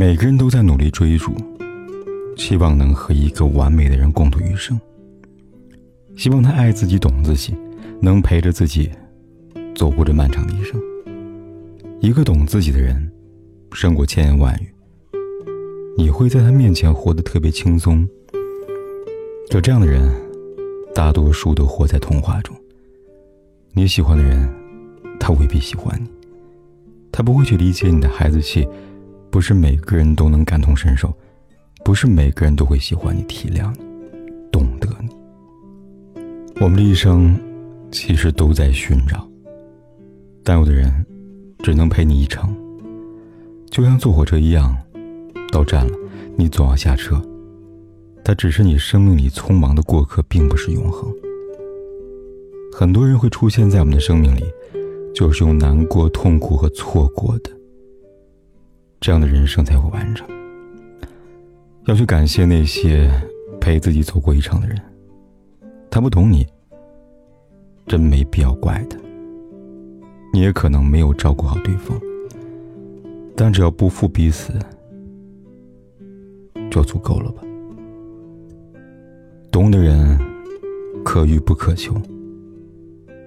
每个人都在努力追逐，希望能和一个完美的人共度余生。希望他爱自己、懂自己，能陪着自己走过这漫长的一生。一个懂自己的人，胜过千言万语。你会在他面前活得特别轻松。有这样的人，大多数都活在童话中。你喜欢的人，他未必喜欢你，他不会去理解你的孩子气。不是每个人都能感同身受，不是每个人都会喜欢你、体谅你、懂得你。我们的一生其实都在寻找，但有的人只能陪你一程，就像坐火车一样，到站了，你总要下车。他只是你生命里匆忙的过客，并不是永恒。很多人会出现在我们的生命里，就是用难过、痛苦和错过的。这样的人生才会完整。要去感谢那些陪自己走过一场的人，他不懂你，真没必要怪他。你也可能没有照顾好对方，但只要不负彼此，就足够了吧。懂的人，可遇不可求，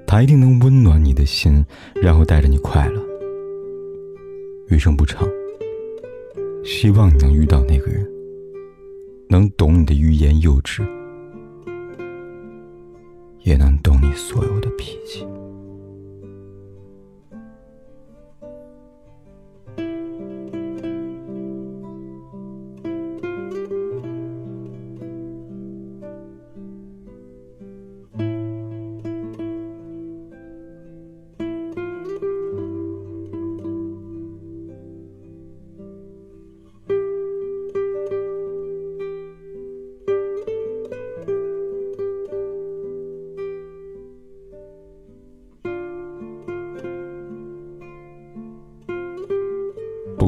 他一定能温暖你的心，然后带着你快乐。余生不长。希望你能遇到那个人，能懂你的欲言又止，也能懂你所有的脾气。